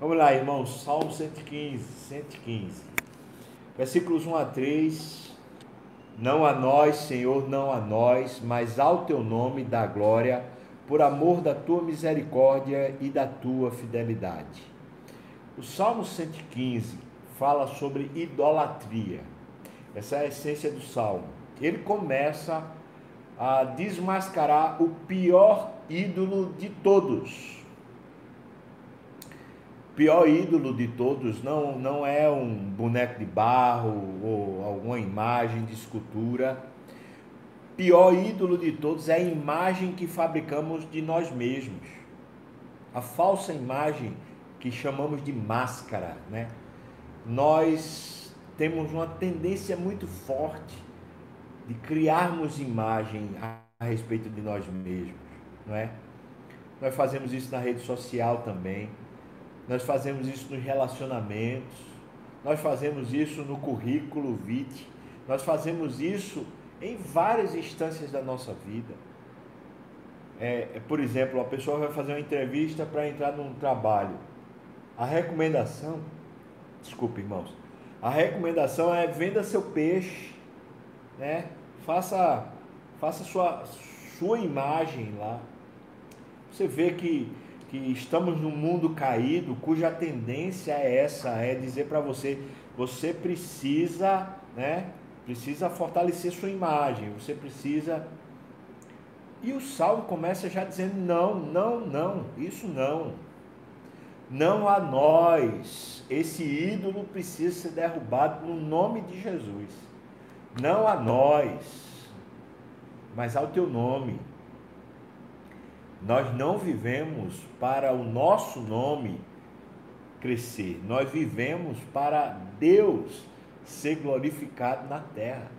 Vamos lá, irmãos, Salmo 115, 115. Versículos 1 a 3. Não a nós, Senhor, não a nós, mas ao teu nome dá glória, por amor da tua misericórdia e da tua fidelidade. O Salmo 115 fala sobre idolatria. Essa é a essência do salmo. Ele começa a desmascarar o pior ídolo de todos. Pior ídolo de todos não, não é um boneco de barro ou alguma imagem de escultura. Pior ídolo de todos é a imagem que fabricamos de nós mesmos. A falsa imagem que chamamos de máscara, né? Nós temos uma tendência muito forte de criarmos imagem a respeito de nós mesmos, não é? Nós fazemos isso na rede social também. Nós fazemos isso nos relacionamentos. Nós fazemos isso no currículo vitae. Nós fazemos isso em várias instâncias da nossa vida. É, é por exemplo, a pessoa vai fazer uma entrevista para entrar num trabalho. A recomendação, desculpe, irmãos, a recomendação é venda seu peixe, né? Faça, faça sua, sua imagem lá. Você vê que, que estamos num mundo caído, cuja tendência é essa, é dizer para você, você precisa, né? Precisa fortalecer sua imagem, você precisa. E o salmo começa já dizendo: não, não, não, isso não. Não a nós. Esse ídolo precisa ser derrubado no nome de Jesus. Não a nós, mas ao teu nome. Nós não vivemos para o nosso nome crescer, nós vivemos para Deus ser glorificado na terra.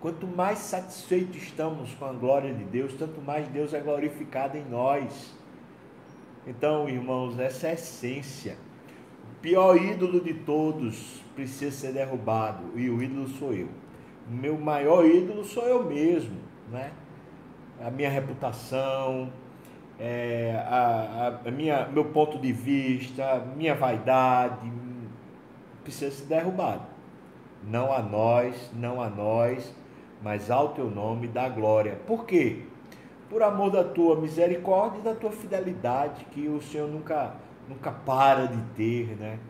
Quanto mais satisfeitos estamos com a glória de Deus, tanto mais Deus é glorificado em nós. Então, irmãos, essa é a essência. O pior ídolo de todos precisa ser derrubado, e o ídolo sou eu. O meu maior ídolo sou eu mesmo, né? A minha reputação, é, a, a, minha, meu ponto de vista, minha vaidade, precisa ser derrubado. Não a nós, não a nós, mas ao teu nome da glória. Por quê? por amor da tua misericórdia e da tua fidelidade, que o Senhor nunca, nunca para de ter, né?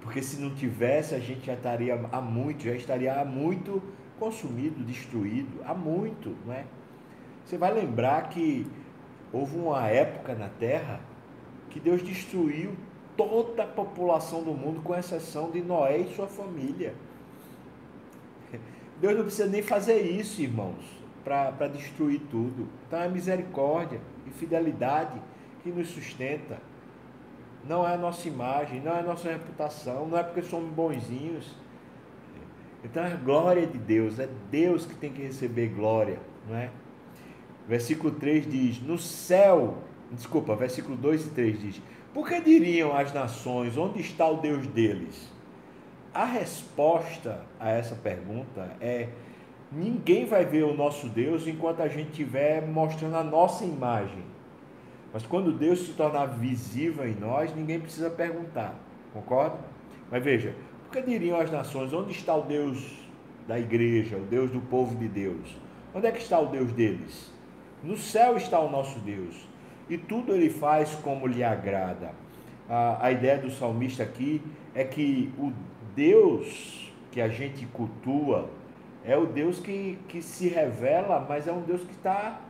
Porque se não tivesse, a gente já estaria há muito, já estaria há muito consumido, destruído, há muito, não é? Você vai lembrar que houve uma época na Terra que Deus destruiu toda a população do mundo, com exceção de Noé e sua família. Deus não precisa nem fazer isso, irmãos para destruir tudo. Então é misericórdia e fidelidade que nos sustenta. Não é a nossa imagem, não é a nossa reputação, não é porque somos bonzinhos. Então é a glória de Deus, é Deus que tem que receber glória, não é? Versículo 3 diz: No céu, desculpa, versículo 2 e 3 diz: Por que diriam as nações, onde está o Deus deles? A resposta a essa pergunta é Ninguém vai ver o nosso Deus enquanto a gente estiver mostrando a nossa imagem. Mas quando Deus se tornar visível em nós, ninguém precisa perguntar. Concorda? Mas veja, por que diriam as nações, onde está o Deus da igreja, o Deus do povo de Deus? Onde é que está o Deus deles? No céu está o nosso Deus. E tudo ele faz como lhe agrada. A, a ideia do salmista aqui é que o Deus que a gente cultua, é o Deus que, que se revela, mas é um Deus que está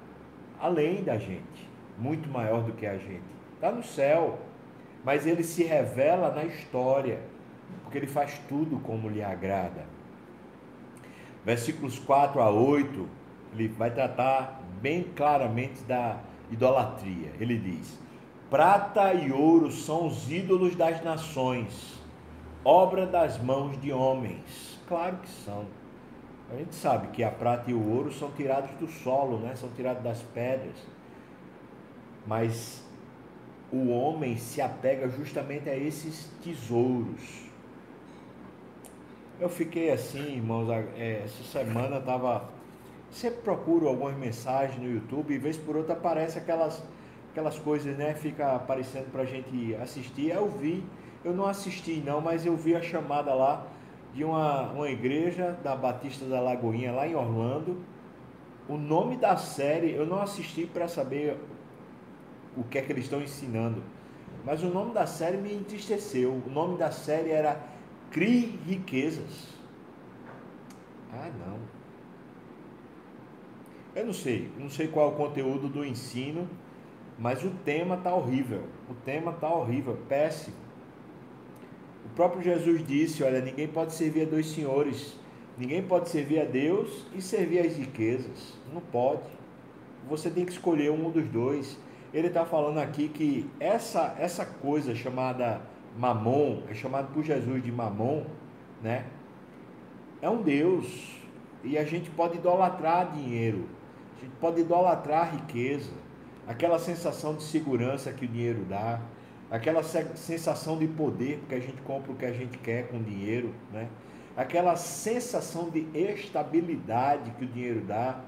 além da gente, muito maior do que a gente. Está no céu, mas ele se revela na história, porque ele faz tudo como lhe agrada. Versículos 4 a 8, ele vai tratar bem claramente da idolatria. Ele diz: Prata e ouro são os ídolos das nações, obra das mãos de homens. Claro que são. A gente sabe que a prata e o ouro são tirados do solo, né? são tirados das pedras. Mas o homem se apega justamente a esses tesouros. Eu fiquei assim, irmãos, é, essa semana estava. Sempre procuro algumas mensagens no YouTube e vez por outra aparece aquelas aquelas coisas, né? Fica aparecendo para a gente assistir. Eu vi, eu não assisti não, mas eu vi a chamada lá de uma, uma igreja da Batista da Lagoinha, lá em Orlando. O nome da série, eu não assisti para saber o que é que eles estão ensinando, mas o nome da série me entristeceu. O nome da série era Crie Riquezas. Ah, não. Eu não sei, não sei qual é o conteúdo do ensino, mas o tema tá horrível. O tema tá horrível, péssimo. O próprio Jesus disse: Olha, ninguém pode servir a dois senhores. Ninguém pode servir a Deus e servir as riquezas. Não pode. Você tem que escolher um dos dois. Ele está falando aqui que essa, essa coisa chamada mamon, é chamado por Jesus de mamon, né? É um Deus. E a gente pode idolatrar dinheiro. A gente pode idolatrar riqueza. Aquela sensação de segurança que o dinheiro dá aquela sensação de poder, porque a gente compra o que a gente quer com dinheiro, né? aquela sensação de estabilidade que o dinheiro dá,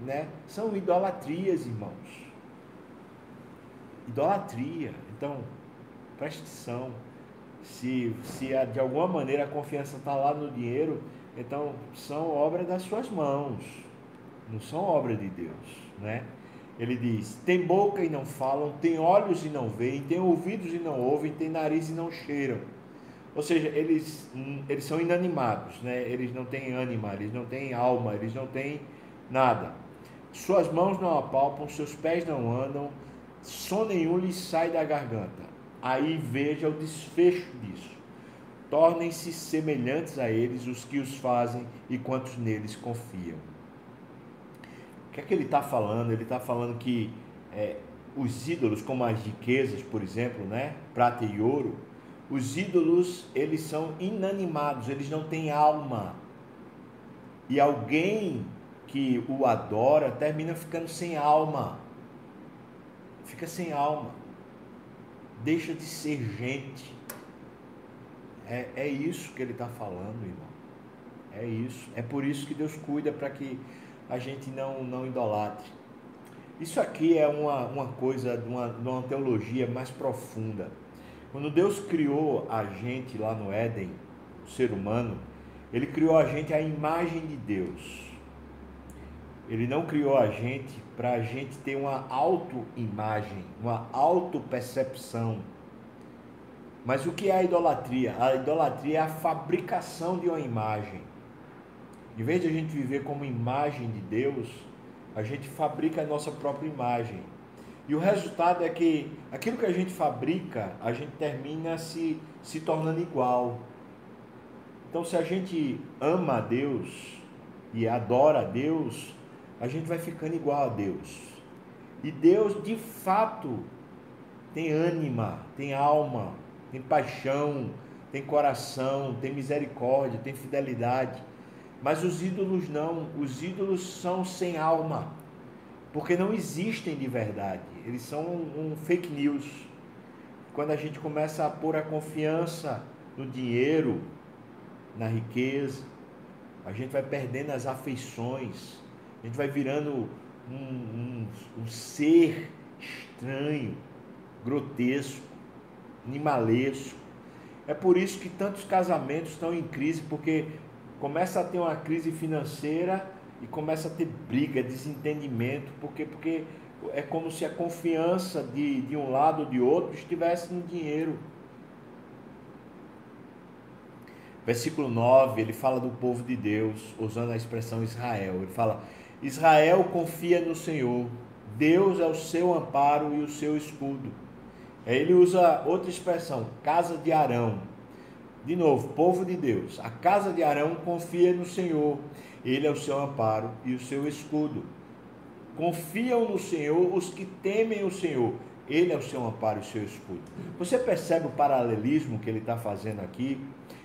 né? são idolatrias, irmãos. Idolatria. Então, preste atenção. Se, se de alguma maneira a confiança está lá no dinheiro, então são obra das suas mãos, não são obra de Deus, né? Ele diz: tem boca e não falam, tem olhos e não veem, tem ouvidos e não ouvem, tem nariz e não cheiram. Ou seja, eles, eles são inanimados, né? eles não têm ânima, eles não têm alma, eles não têm nada. Suas mãos não apalpam, seus pés não andam, som nenhum lhes sai da garganta. Aí veja o desfecho disso. Tornem-se semelhantes a eles os que os fazem e quantos neles confiam. O que é que ele está falando? Ele está falando que é, os ídolos, como as riquezas, por exemplo, né? prata e ouro, os ídolos eles são inanimados, eles não têm alma. E alguém que o adora termina ficando sem alma. Fica sem alma. Deixa de ser gente. É, é isso que ele está falando, irmão. É isso. É por isso que Deus cuida para que a gente não, não idolatre. Isso aqui é uma, uma coisa de uma, de uma teologia mais profunda. Quando Deus criou a gente lá no Éden, o ser humano, ele criou a gente à imagem de Deus. Ele não criou a gente para a gente ter uma autoimagem, uma autopercepção. Mas o que é a idolatria? A idolatria é a fabricação de uma imagem. Em vez de a gente viver como imagem de Deus, a gente fabrica a nossa própria imagem. E o resultado é que aquilo que a gente fabrica, a gente termina se, se tornando igual. Então, se a gente ama a Deus e adora a Deus, a gente vai ficando igual a Deus. E Deus, de fato, tem ânima, tem alma, tem paixão, tem coração, tem misericórdia, tem fidelidade. Mas os ídolos não, os ídolos são sem alma, porque não existem de verdade, eles são um, um fake news. Quando a gente começa a pôr a confiança no dinheiro, na riqueza, a gente vai perdendo as afeições, a gente vai virando um, um, um ser estranho, grotesco, animalesco. É por isso que tantos casamentos estão em crise, porque começa a ter uma crise financeira e começa a ter briga, desentendimento, porque, porque é como se a confiança de, de um lado ou de outro estivesse no dinheiro. Versículo 9, ele fala do povo de Deus, usando a expressão Israel. Ele fala: Israel confia no Senhor, Deus é o seu amparo e o seu escudo. Aí ele usa outra expressão, casa de Arão. De novo, povo de Deus, a casa de Arão confia no Senhor, ele é o seu amparo e o seu escudo. Confiam no Senhor os que temem o Senhor, ele é o seu amparo e o seu escudo. Você percebe o paralelismo que ele está fazendo aqui?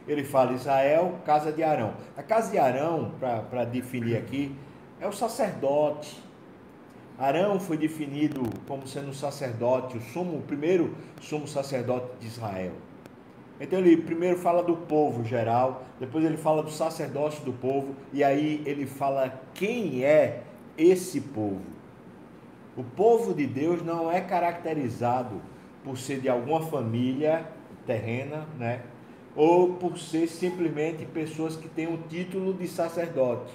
Ele fala Israel, casa de Arão. A casa de Arão, para definir aqui, é o sacerdote. Arão foi definido como sendo o sacerdote, o sumo, o primeiro sumo sacerdote de Israel. Então ele primeiro fala do povo geral, depois ele fala do sacerdócio do povo, e aí ele fala quem é esse povo. O povo de Deus não é caracterizado por ser de alguma família terrena, né? Ou por ser simplesmente pessoas que têm o título de sacerdote.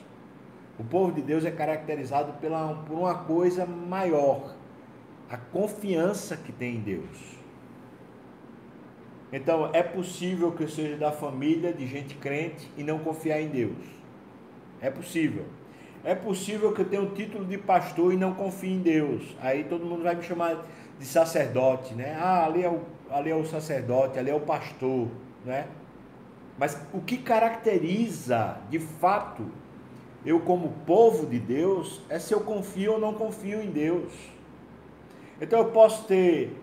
O povo de Deus é caracterizado pela, por uma coisa maior, a confiança que tem em Deus. Então, é possível que eu seja da família de gente crente e não confiar em Deus. É possível. É possível que eu tenha o um título de pastor e não confie em Deus. Aí todo mundo vai me chamar de sacerdote, né? Ah, ali é o, ali é o sacerdote, ali é o pastor, né? Mas o que caracteriza, de fato, eu como povo de Deus, é se eu confio ou não confio em Deus. Então eu posso ter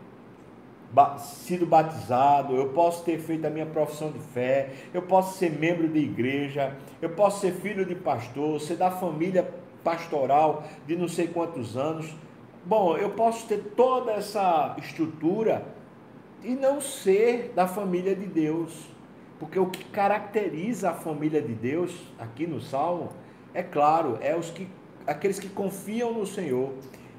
sido batizado, eu posso ter feito a minha profissão de fé, eu posso ser membro de igreja, eu posso ser filho de pastor, ser da família pastoral de não sei quantos anos. Bom, eu posso ter toda essa estrutura e não ser da família de Deus. Porque o que caracteriza a família de Deus aqui no Salmo, é claro, é os que aqueles que confiam no Senhor.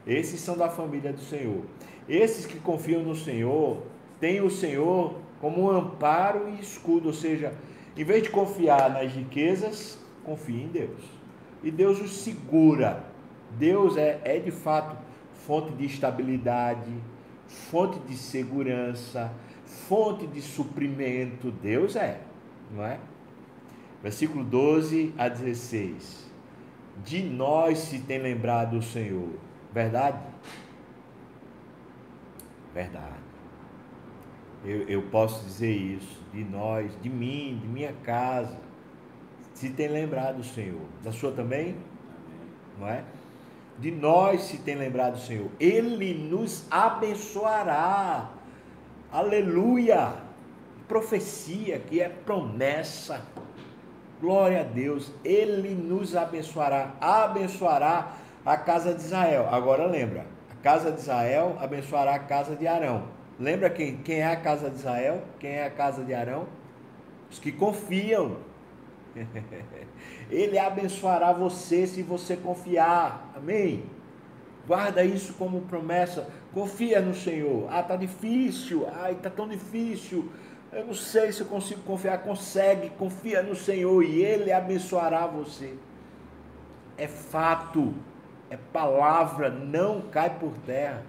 Esses são da família do Senhor. Esses que confiam no Senhor têm o Senhor como um amparo e escudo, ou seja, em vez de confiar nas riquezas, confie em Deus. E Deus os segura. Deus é, é de fato fonte de estabilidade, fonte de segurança, fonte de suprimento. Deus é, não é? Versículo 12 a 16. De nós se tem lembrado o Senhor. Verdade? Verdade. Eu, eu posso dizer isso de nós, de mim, de minha casa. Se tem lembrado o Senhor. Da sua também? Não é? De nós se tem lembrado o Senhor. Ele nos abençoará. Aleluia! Profecia que é promessa. Glória a Deus. Ele nos abençoará. Abençoará a casa de Israel. Agora lembra, casa de Israel abençoará a casa de Arão. Lembra quem, quem é a casa de Israel? Quem é a casa de Arão? Os que confiam. Ele abençoará você se você confiar. Amém? Guarda isso como promessa. Confia no Senhor. Ah, tá difícil. Ai, tá tão difícil. Eu não sei se eu consigo confiar. Consegue. Confia no Senhor e Ele abençoará você. É fato é palavra, não cai por terra.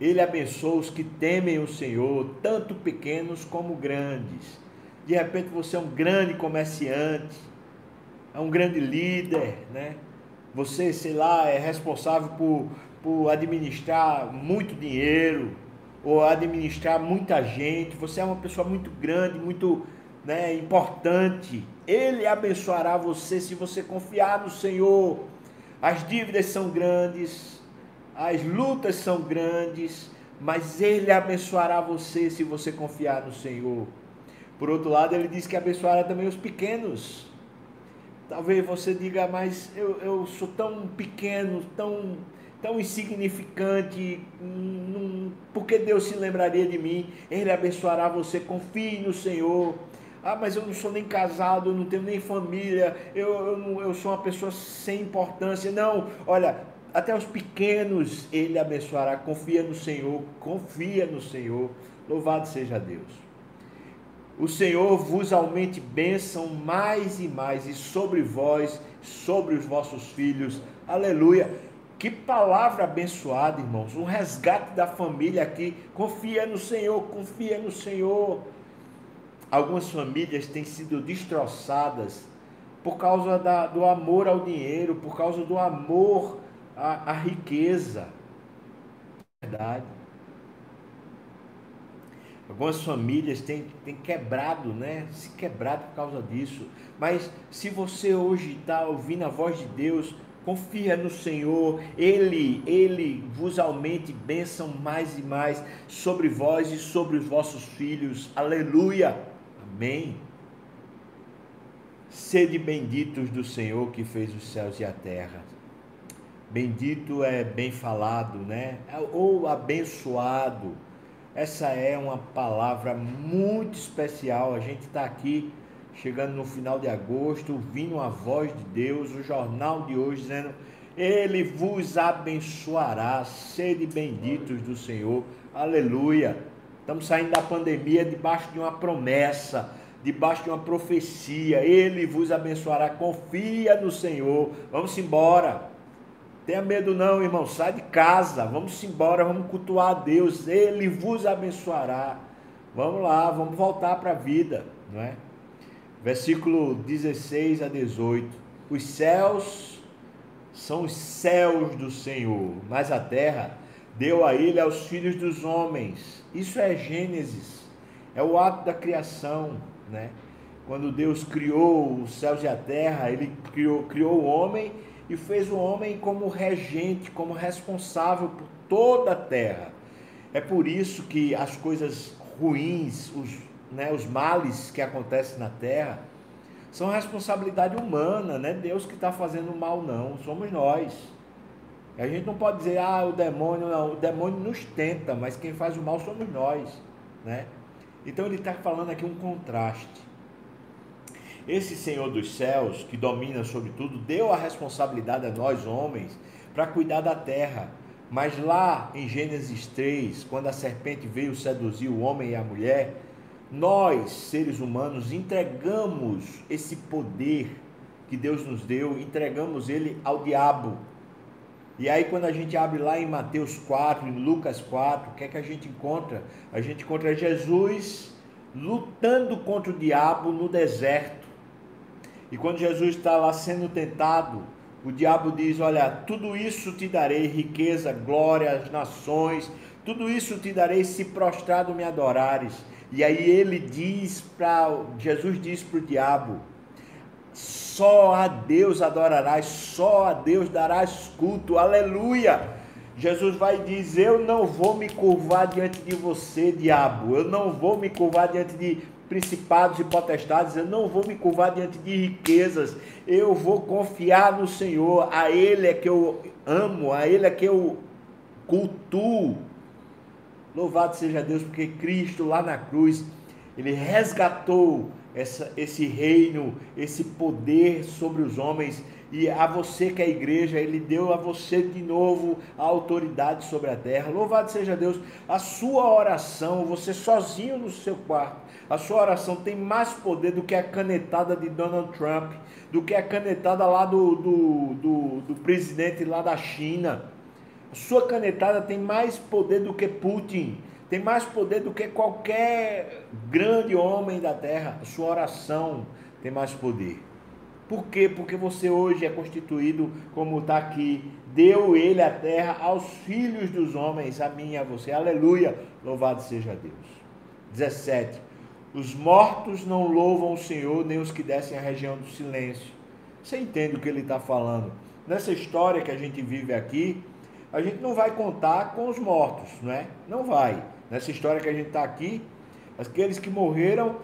Ele abençoa os que temem o Senhor, tanto pequenos como grandes. De repente você é um grande comerciante, é um grande líder, né? Você, sei lá, é responsável por, por administrar muito dinheiro ou administrar muita gente. Você é uma pessoa muito grande, muito né, importante. Ele abençoará você se você confiar no Senhor. As dívidas são grandes, as lutas são grandes, mas Ele abençoará você se você confiar no Senhor. Por outro lado, Ele diz que abençoará também os pequenos. Talvez você diga, mas eu, eu sou tão pequeno, tão, tão insignificante, hum, por que Deus se lembraria de mim? Ele abençoará você, confie no Senhor. Ah, mas eu não sou nem casado, eu não tenho nem família, eu, eu, eu sou uma pessoa sem importância. Não, olha, até os pequenos ele abençoará. Confia no Senhor, confia no Senhor. Louvado seja Deus. O Senhor vos aumente bênção mais e mais, e sobre vós, sobre os vossos filhos. Aleluia. Que palavra abençoada, irmãos. Um resgate da família aqui. Confia no Senhor, confia no Senhor. Algumas famílias têm sido destroçadas por causa da, do amor ao dinheiro, por causa do amor à, à riqueza. Verdade. Algumas famílias têm, têm quebrado, né? Se quebrado por causa disso. Mas se você hoje está ouvindo a voz de Deus, confia no Senhor, Ele, Ele vos aumente bênção mais e mais sobre vós e sobre os vossos filhos. Aleluia! Amém. Sede benditos do Senhor que fez os céus e a terra. Bendito é bem falado, né? Ou abençoado. Essa é uma palavra muito especial. A gente está aqui chegando no final de agosto, ouvindo a voz de Deus, o jornal de hoje dizendo Ele vos abençoará. Sede benditos do Senhor. Aleluia. Estamos saindo da pandemia debaixo de uma promessa, debaixo de uma profecia. Ele vos abençoará. Confia no Senhor. Vamos embora. Tenha medo não, irmão. Sai de casa. Vamos embora. Vamos cultuar a Deus. Ele vos abençoará. Vamos lá. Vamos voltar para a vida, não é? Versículo 16 a 18. Os céus são os céus do Senhor, mas a terra deu a ele aos filhos dos homens. Isso é Gênesis, é o ato da criação, né? Quando Deus criou os céus e a terra, ele criou, criou o homem e fez o homem como regente, como responsável por toda a terra. É por isso que as coisas ruins, os, né, os males que acontecem na terra, são responsabilidade humana, não é Deus que está fazendo mal, não, somos nós. A gente não pode dizer, ah, o demônio, não, o demônio nos tenta, mas quem faz o mal somos nós, né? Então ele está falando aqui um contraste. Esse Senhor dos céus, que domina sobre tudo, deu a responsabilidade a nós homens para cuidar da terra. Mas lá em Gênesis 3, quando a serpente veio seduzir o homem e a mulher, nós, seres humanos, entregamos esse poder que Deus nos deu, entregamos ele ao diabo. E aí, quando a gente abre lá em Mateus 4, em Lucas 4, o que é que a gente encontra? A gente encontra Jesus lutando contra o diabo no deserto. E quando Jesus está lá sendo tentado, o diabo diz: Olha, tudo isso te darei, riqueza, glória, as nações, tudo isso te darei se prostrado me adorares. E aí ele diz para Jesus diz para o diabo: só a Deus adorarás, só a Deus darás culto. Aleluia! Jesus vai dizer: Eu não vou me curvar diante de você, diabo. Eu não vou me curvar diante de principados e potestades. Eu não vou me curvar diante de riquezas. Eu vou confiar no Senhor. A Ele é que eu amo, a Ele é que eu cultuo. Louvado seja Deus, porque Cristo lá na cruz, ele resgatou essa, esse reino, esse poder sobre os homens. E a você que é a igreja, ele deu a você de novo a autoridade sobre a terra. Louvado seja Deus. A sua oração, você sozinho no seu quarto, a sua oração tem mais poder do que a canetada de Donald Trump, do que a canetada lá do, do, do, do presidente lá da China. A sua canetada tem mais poder do que Putin, tem mais poder do que qualquer grande homem da terra. A sua oração tem mais poder. Por quê? Porque você hoje é constituído, como está aqui, deu ele a terra aos filhos dos homens, a mim e a você. Aleluia! Louvado seja Deus. 17. Os mortos não louvam o Senhor, nem os que descem a região do silêncio. Você entende o que ele está falando? Nessa história que a gente vive aqui, a gente não vai contar com os mortos, não é? Não vai. Nessa história que a gente está aqui, aqueles que morreram,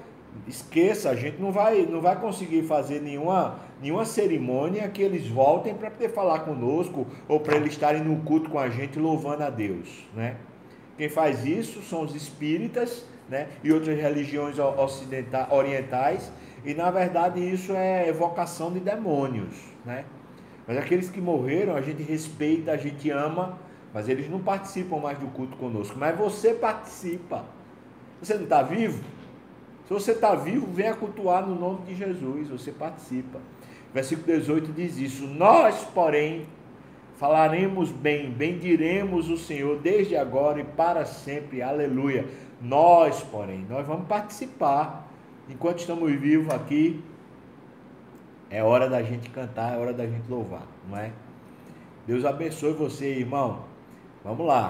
esqueça, a gente não vai, não vai conseguir fazer nenhuma, nenhuma cerimônia que eles voltem para poder falar conosco ou para eles estarem no culto com a gente louvando a Deus, né? Quem faz isso são os espíritas, né? E outras religiões ocidentais, orientais, e na verdade isso é evocação de demônios, né? Mas aqueles que morreram, a gente respeita, a gente ama, mas eles não participam mais do culto conosco. Mas você participa. Você não está vivo? Se você está vivo, venha cultuar no nome de Jesus. Você participa. Versículo 18 diz isso. Nós, porém, falaremos bem, bendiremos o Senhor desde agora e para sempre. Aleluia. Nós, porém, nós vamos participar. Enquanto estamos vivos aqui, é hora da gente cantar, é hora da gente louvar, não é? Deus abençoe você, irmão. Vamos lá.